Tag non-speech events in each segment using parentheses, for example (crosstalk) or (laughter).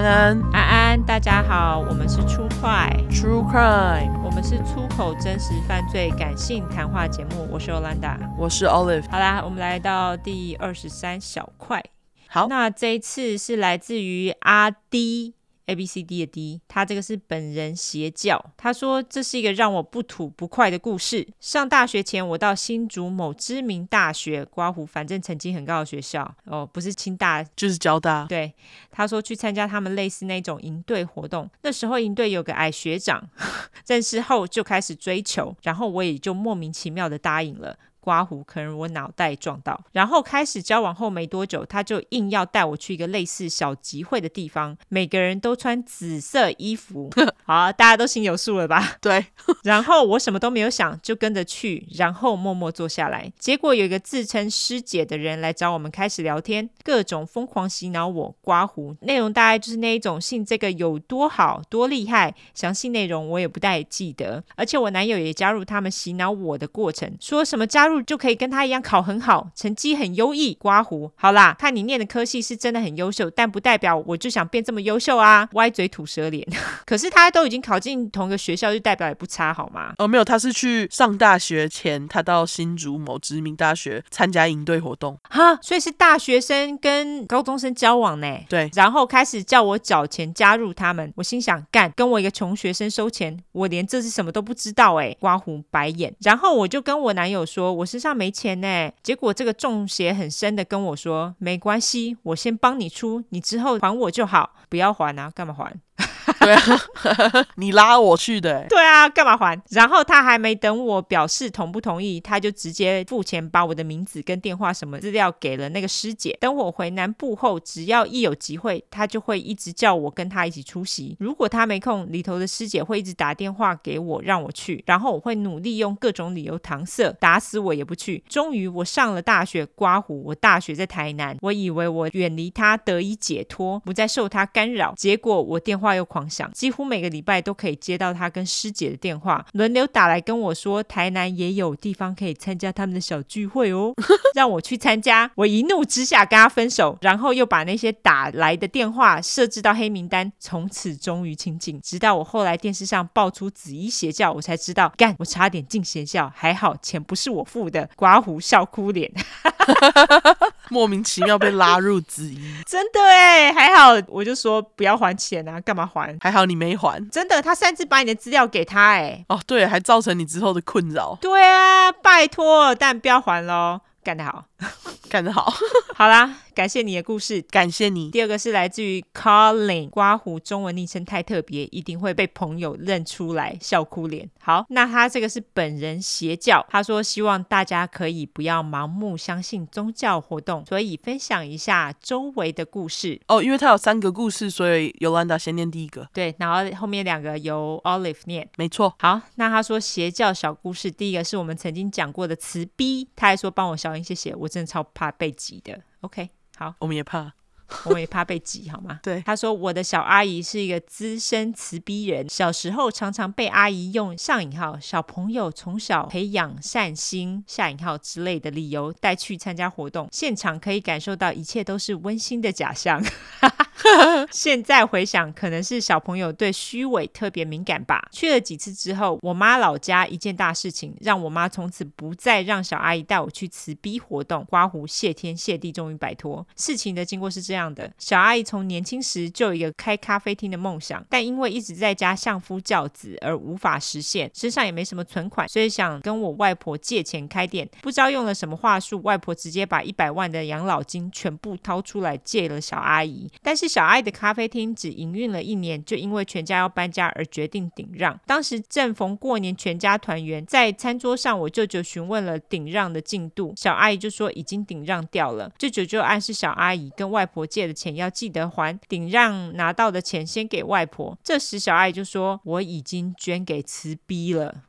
安安，安安，大家好，我们是出快 True Crime，我们是出口真实犯罪感性谈话节目。我是 Olanda，我是 Olive。好啦，我们来到第二十三小块。好，那这一次是来自于阿 D。A B C D 的 D，他这个是本人邪教。他说，这是一个让我不吐不快的故事。上大学前，我到新竹某知名大学刮胡，反正成绩很高的学校哦，不是清大就是交大。对，他说去参加他们类似那种营队活动。那时候营队有个矮学长，(laughs) 认识后就开始追求，然后我也就莫名其妙的答应了。刮胡，可能我脑袋撞到，然后开始交往后没多久，他就硬要带我去一个类似小集会的地方，每个人都穿紫色衣服，(laughs) 好，大家都心有数了吧？对。然后我什么都没有想，就跟着去，然后默默坐下来。结果有一个自称师姐的人来找我们开始聊天，各种疯狂洗脑我刮胡，内容大概就是那一种信这个有多好多厉害，详细内容我也不太记得。而且我男友也加入他们洗脑我的过程，说什么加入。就可以跟他一样考很好，成绩很优异。刮胡，好啦，看你念的科系是真的很优秀，但不代表我就想变这么优秀啊！(laughs) 歪嘴吐舌脸。(laughs) 可是他都已经考进同一个学校，就代表也不差，好吗？哦，没有，他是去上大学前，他到新竹某知名大学参加营队活动。哈，所以是大学生跟高中生交往呢？对，然后开始叫我缴钱加入他们。我心想，干，跟我一个穷学生收钱，我连这是什么都不知道哎！刮胡白眼。然后我就跟我男友说。我身上没钱呢，结果这个中邪很深的跟我说：“没关系，我先帮你出，你之后还我就好，不要还啊，干嘛还？”对啊，(laughs) 你拉我去的。对啊，干嘛还？然后他还没等我表示同不同意，他就直接付钱，把我的名字跟电话什么资料给了那个师姐。等我回南部后，只要一有机会，他就会一直叫我跟他一起出席。如果他没空，里头的师姐会一直打电话给我让我去，然后我会努力用各种理由搪塞，打死我也不去。终于我上了大学，刮胡。我大学在台南，我以为我远离他得以解脱，不再受他干扰。结果我电话又狂响，几乎每个礼拜都可以接到他跟师姐的电话，轮流打来跟我说台南也有地方可以参加他们的小聚会哦，(laughs) 让我去参加。我一怒之下跟他分手，然后又把那些打来的电话设置到黑名单，从此终于清静。直到我后来电视上爆出紫衣邪教，我才知道，干，我差点进邪教，还好钱不是我付的。刮胡笑哭脸。(laughs) 莫名其妙被拉入紫衣，真的哎，还好我就说不要还钱啊，干嘛还？还好你没还，真的，他擅自把你的资料给他哎，哦对，还造成你之后的困扰。对啊，拜托，但不要还喽，干得好，干得好，(laughs) 好啦。感谢你的故事，感谢你。第二个是来自于 Colin，刮胡中文昵称太特别，一定会被朋友认出来，笑哭脸。好，那他这个是本人邪教，他说希望大家可以不要盲目相信宗教活动，所以分享一下周围的故事。哦，因为他有三个故事，所以 Yolanda 先念第一个。对，然后后面两个由 Olive 念。没错。好，那他说邪教小故事，第一个是我们曾经讲过的慈逼，他还说帮我小心谢谢，我真的超怕被挤的。OK。好，我们也怕，(laughs) 我们也怕被挤，好吗？(laughs) 对，他说我的小阿姨是一个资深慈逼人，小时候常常被阿姨用上引号小朋友从小培养善心下引号之类的理由带去参加活动，现场可以感受到一切都是温馨的假象。(laughs) (laughs) 现在回想，可能是小朋友对虚伪特别敏感吧。去了几次之后，我妈老家一件大事情，让我妈从此不再让小阿姨带我去辞逼活动。刮胡谢天谢地，终于摆脱。事情的经过是这样的：小阿姨从年轻时就有一个开咖啡厅的梦想，但因为一直在家相夫教子而无法实现，身上也没什么存款，所以想跟我外婆借钱开店。不知道用了什么话术，外婆直接把一百万的养老金全部掏出来借了小阿姨。但是小爱的咖啡厅只营运了一年，就因为全家要搬家而决定顶让。当时正逢过年，全家团圆，在餐桌上，我舅舅询问了顶让的进度，小阿姨就说已经顶让掉了。舅舅就暗示小阿姨跟外婆借的钱要记得还，顶让拿到的钱先给外婆。这时小阿姨就说我已经捐给慈逼了。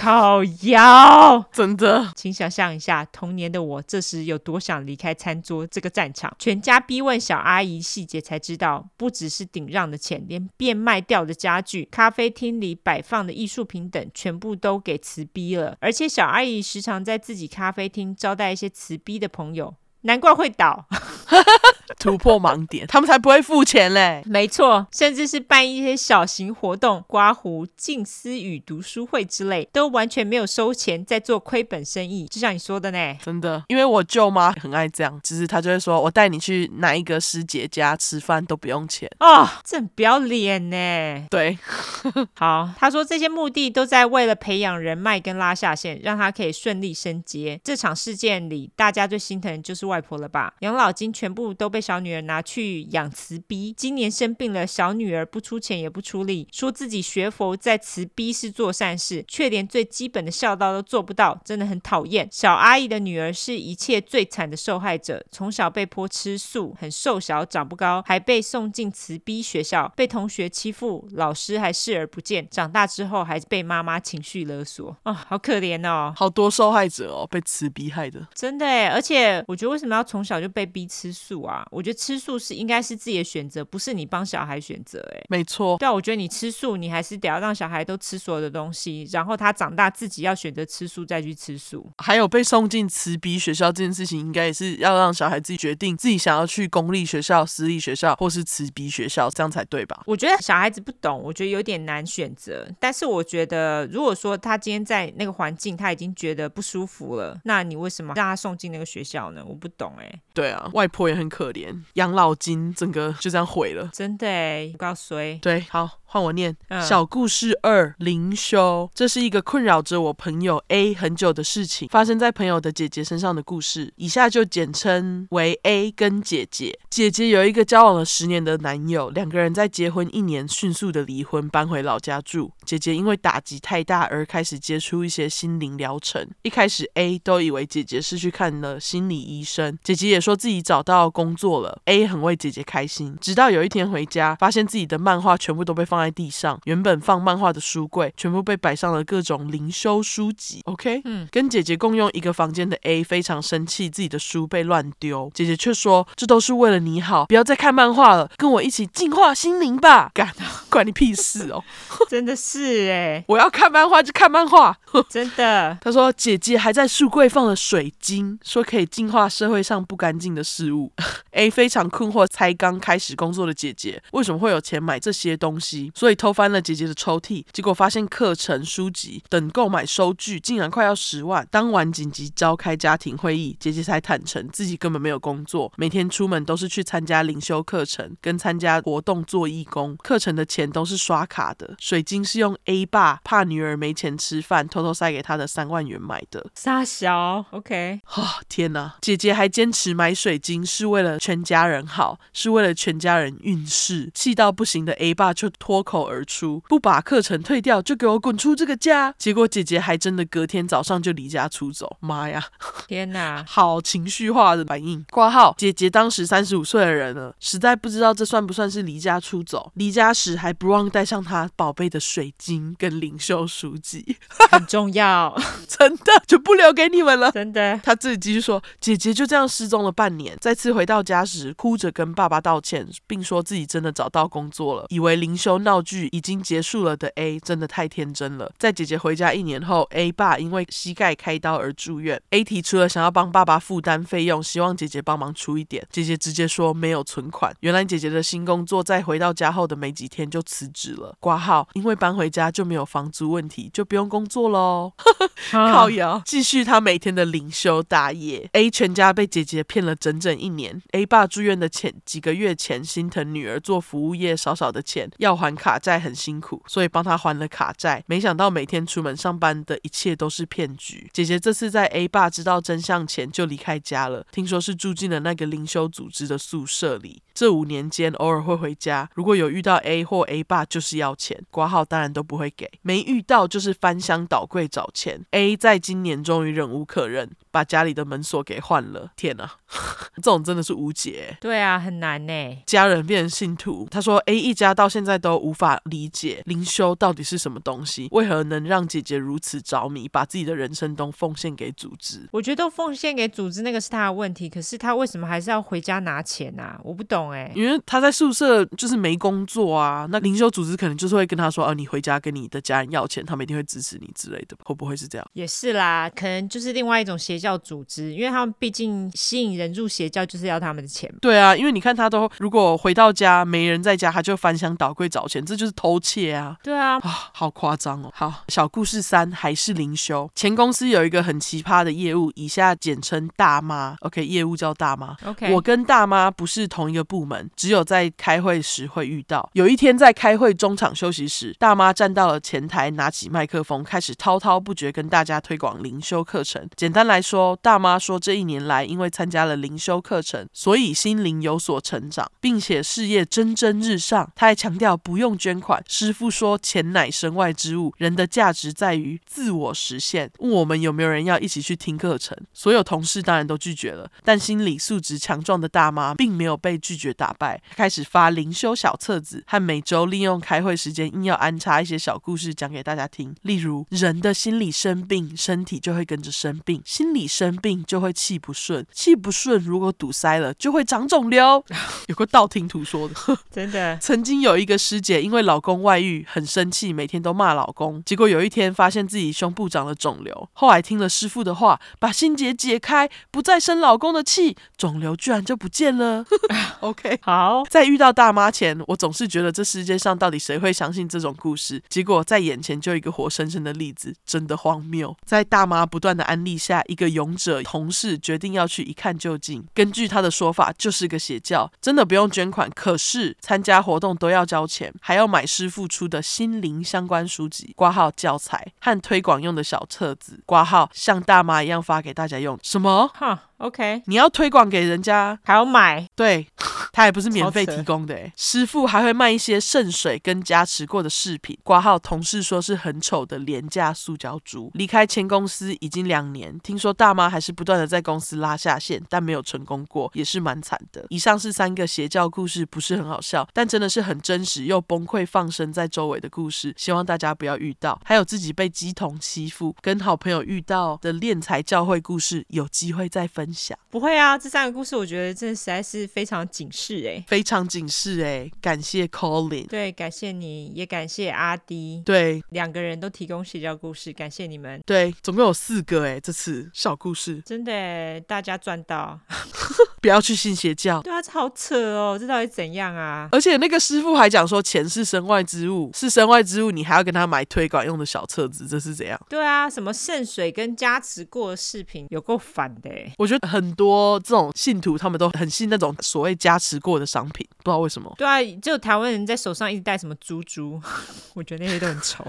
靠腰，真的，请想象一下，童年的我这时有多想离开餐桌这个战场。全家逼问小阿姨细节，才知道不只是顶让的钱，连变卖掉的家具、咖啡厅里摆放的艺术品等，全部都给辞逼了。而且小阿姨时常在自己咖啡厅招待一些辞逼的朋友。难怪会倒。(laughs) 突破盲点，他们才不会付钱嘞。(laughs) 没错，甚至是办一些小型活动，刮胡、静思语读书会之类，都完全没有收钱，在做亏本生意。就像你说的呢，真的，因为我舅妈很爱这样，只是她就会说，我带你去哪一个师姐家吃饭都不用钱哦，这很不要脸呢。对 (laughs) (laughs) 好，她说这些目的都在为了培养人脉跟拉下线，让她可以顺利升阶。这场事件里，大家最心疼的就是外婆了吧？养老金全部都被。小女儿拿去养慈逼，今年生病了，小女儿不出钱也不出力，说自己学佛在慈逼是做善事，却连最基本的孝道都做不到，真的很讨厌。小阿姨的女儿是一切最惨的受害者，从小被迫吃素，很瘦小，长不高，还被送进慈逼学校，被同学欺负，老师还视而不见。长大之后还被妈妈情绪勒索，啊、哦，好可怜哦，好多受害者哦，被慈逼害的，真的哎。而且我觉得为什么要从小就被逼吃素啊？我觉得吃素是应该是自己的选择，不是你帮小孩选择。哎，没错。对啊，我觉得你吃素，你还是得要让小孩都吃所有的东西，然后他长大自己要选择吃素再去吃素。还有被送进慈逼学校这件事情，应该也是要让小孩自己决定自己想要去公立学校、私立学校或是慈逼学校，这样才对吧？我觉得小孩子不懂，我觉得有点难选择。但是我觉得，如果说他今天在那个环境他已经觉得不舒服了，那你为什么让他送进那个学校呢？我不懂哎。对啊，外婆也很可怜，养老金整个就这样毁了，真的不，告诉对，好。换我念、嗯、小故事二灵修，这是一个困扰着我朋友 A 很久的事情，发生在朋友的姐姐身上的故事。以下就简称为 A 跟姐姐。姐姐有一个交往了十年的男友，两个人在结婚一年迅速的离婚，搬回老家住。姐姐因为打击太大而开始接触一些心灵疗程。一开始 A 都以为姐姐是去看了心理医生，姐姐也说自己找到工作了。A 很为姐姐开心，直到有一天回家，发现自己的漫画全部都被放在地上，原本放漫画的书柜全部被摆上了各种灵修书籍。OK，嗯，跟姐姐共用一个房间的 A 非常生气，自己的书被乱丢，姐姐却说这都是为了你好，不要再看漫画了，跟我一起净化心灵吧。干，(laughs) 关你屁事哦！真的是哎，(laughs) 我要看漫画就看漫画，(laughs) 真的。他说姐姐还在书柜放了水晶，说可以净化社会上不干净的事物。(laughs) A 非常困惑，才刚开始工作的姐姐为什么会有钱买这些东西？所以偷翻了姐姐的抽屉，结果发现课程书籍等购买收据竟然快要十万。当晚紧急召开家庭会议，姐姐才坦诚自己根本没有工作，每天出门都是去参加灵修课程跟参加活动做义工，课程的钱都是刷卡的。水晶是用 A 爸怕女儿没钱吃饭，偷偷塞给他的三万元买的。傻小，OK。哦，天哪！姐姐还坚持买水晶是为了全家人好，是为了全家人运势。气到不行的 A 爸就脱口而出：“不把课程退掉，就给我滚出这个家！”结果姐姐还真的隔天早上就离家出走。妈呀！(laughs) 天哪，好情绪化的反应。挂号，姐姐当时三十五岁的人了，实在不知道这算不算是离家出走。离家时还不忘带上他宝贝的水晶跟灵修书籍，(laughs) 很重要，(laughs) 真的就不留给你们了。真的，他自己继续说，姐姐就这样失踪了半年，再次回到家时，哭着跟爸爸道歉，并说自己真的找到工作了，以为灵修闹剧已经结束了的 A 真的太天真了。在姐姐回家一年后，A 爸因为膝盖开刀而住院，A 提出了想要帮爸爸负担费用，希望姐姐帮忙出一点。姐姐直接说没有存款。原来姐姐的新工作在回到家后的没几天就辞职了。挂号，因为搬回家就没有房租问题，就不用工作喽。(laughs) 靠摇，继续他每天的灵修大业。A 全家被姐姐骗了整整一年。A 爸住院的前几个月前，心疼女儿做服务业少少的钱，要还卡债很辛苦，所以帮他还了卡债。没想到每天出门上班的一切都是骗局。姐姐这次在 A 爸知道真相前就离开家了，听说是住进了那个灵修组织的宿舍里。这五年间偶尔会回家，如果有遇到 A 或 A 爸，就是要钱，挂号当然都不会给。没遇到就是翻箱倒柜找钱。A 在今年终于忍无可忍，把家里的门锁给换了。天哪，(laughs) 这种真的是无解。对啊，很难呢。家人变成信徒，他说 A 一家到现在都无法理解灵修到底是什么东西，为何能让姐姐如此着迷，把自己的人生都奉献给组织？我觉得奉献给组织那个是他的问题，可是他为什么还是要回家拿钱啊？我不懂哎。因为他在宿舍就是没工作啊，那灵修组织可能就是会跟他说：“哦、啊，你回家跟你的家人要钱，他们一定会支持你之类的，会不会是这样？”也是啦，可能就是另外一种邪教组织，因为他们毕竟吸引人入邪教就是要他们的钱。对啊，因为你看他都如果回到家没人在家，他就翻箱倒柜找钱，这就是偷窃啊。对啊，啊，好夸张哦。好，小故事三还是灵修。前公司有一个很奇葩的业务，以下简称大妈。OK，业务叫大妈。OK，我跟大妈不是同一个部门，只有在开会时会遇到。有一天在开会中场休息时，大妈站到了前台，拿起麦克风，开始滔滔不绝跟大家推广灵修课程。简单来说，说大妈说这一年来因为参加了灵修课程，所以心灵有所成长，并且事业蒸蒸日上。她还强调不用捐款，师傅说钱乃身外之物，人的价值在于自我实现。问我们有没有人要一起去听课程，所有同事当然都拒绝了。但心理素质强壮的大妈并没有被拒绝打败，开始发灵修小册子，和每周利用开会时间硬要安插一些小故事讲给大家听。例如，人的心理生病，身体就会跟着生病；心理生病就会气不顺，气不顺如果堵塞了就会长肿瘤。(laughs) 有个道听途说的，真的。(laughs) 曾经有一个师姐因为老公外遇很生气，每天都骂老公，结果有一天发现自己胸部长了肿瘤。后来听了师傅的话，把心结解开，不再生老公的气，肿瘤居然就不见了。(laughs) OK，好。在遇到大妈前，我总是觉得这世界上到底谁会相信这种故事？结果在眼前就一个活生生的例子，真的荒谬。在大妈不断的安利下，一个勇者同事决定要去一看究竟。根据他的说法，就是个邪教，真的不用捐款，可是参加活动都要交钱，还要买师傅出的心灵相关书籍、挂号教材和推广用的小册子，挂号像大妈一样发给大家用。什么？哈。OK，你要推广给人家，还要买，对，他也不是免费提供的。师傅还会卖一些圣水跟加持过的饰品。挂号同事说是很丑的廉价塑胶猪。离开前公司已经两年，听说大妈还是不断的在公司拉下线，但没有成功过，也是蛮惨的。以上是三个邪教故事，不是很好笑，但真的是很真实又崩溃放生在周围的故事。希望大家不要遇到，还有自己被鸡童欺负，跟好朋友遇到的敛财教会故事，有机会再分享。不会啊，这三个故事我觉得真的实在是非常警示哎，非常警示哎，感谢 Colin，对，感谢你也感谢阿迪，对，两个人都提供邪教故事，感谢你们，对，总共有四个哎，这次小故事真的大家赚到，(laughs) 不要去信邪教，对啊，这好扯哦，这到底怎样啊？而且那个师傅还讲说钱是身外之物，是身外之物，你还要跟他买推广用的小册子，这是怎样？对啊，什么圣水跟加持过的视频，有够烦的哎，我觉得。很多这种信徒，他们都很信那种所谓加持过的商品，不知道为什么。对啊，就台湾人在手上一直戴什么珠珠，(laughs) 我觉得那些都很丑，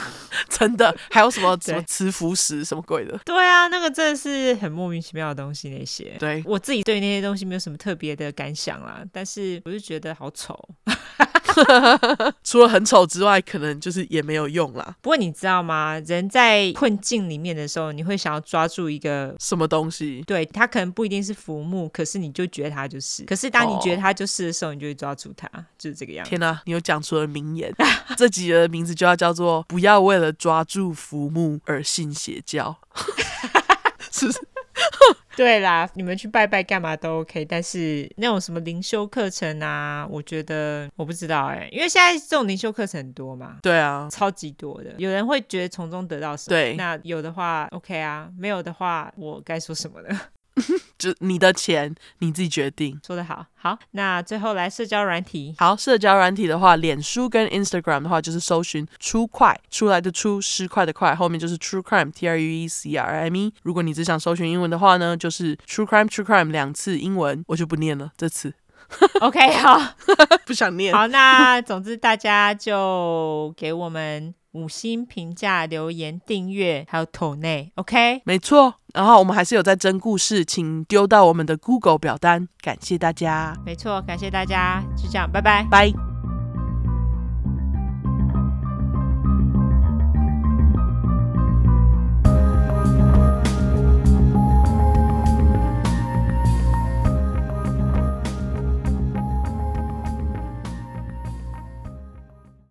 (laughs) 真的。还有什么什么磁浮石什么鬼的？对啊，那个真的是很莫名其妙的东西。那些，对我自己对那些东西没有什么特别的感想啦，但是我就觉得好丑。(laughs) 除了很丑之外，可能就是也没有用啦。不过你知道吗？人在困境里面的时候，你会想要抓住一个什么东西？对，它可能不一定是浮木，可是你就觉得它就是。可是当你觉得它就是的时候，你就会抓住它，就是这个样子。天哪，你又讲出了名言。(laughs) 这几个名字就要叫做“不要为了抓住浮木而信邪教”，(laughs) 是？(laughs) 对啦，你们去拜拜干嘛都 OK，但是那种什么灵修课程啊，我觉得我不知道哎、欸，因为现在这种灵修课程很多嘛，对啊，超级多的，有人会觉得从中得到什么，对，那有的话 OK 啊，没有的话我该说什么呢？(laughs) 就你的钱你自己决定，说得好。好，那最后来社交软体。好，社交软体的话，脸书跟 Instagram 的话，就是搜寻 True Crime 出来的出失快的快，后面就是 True Crime T R U E C R M E。如果你只想搜寻英文的话呢，就是 True Crime True Crime 两次英文，我就不念了这次。(laughs) OK，好，(laughs) 不想念。好，那总之大家就给我们。五星评价、留言、订阅，还有投内，OK，没错。然后我们还是有在征故事，请丢到我们的 Google 表单。感谢大家，没错，感谢大家，就这样，拜拜，拜。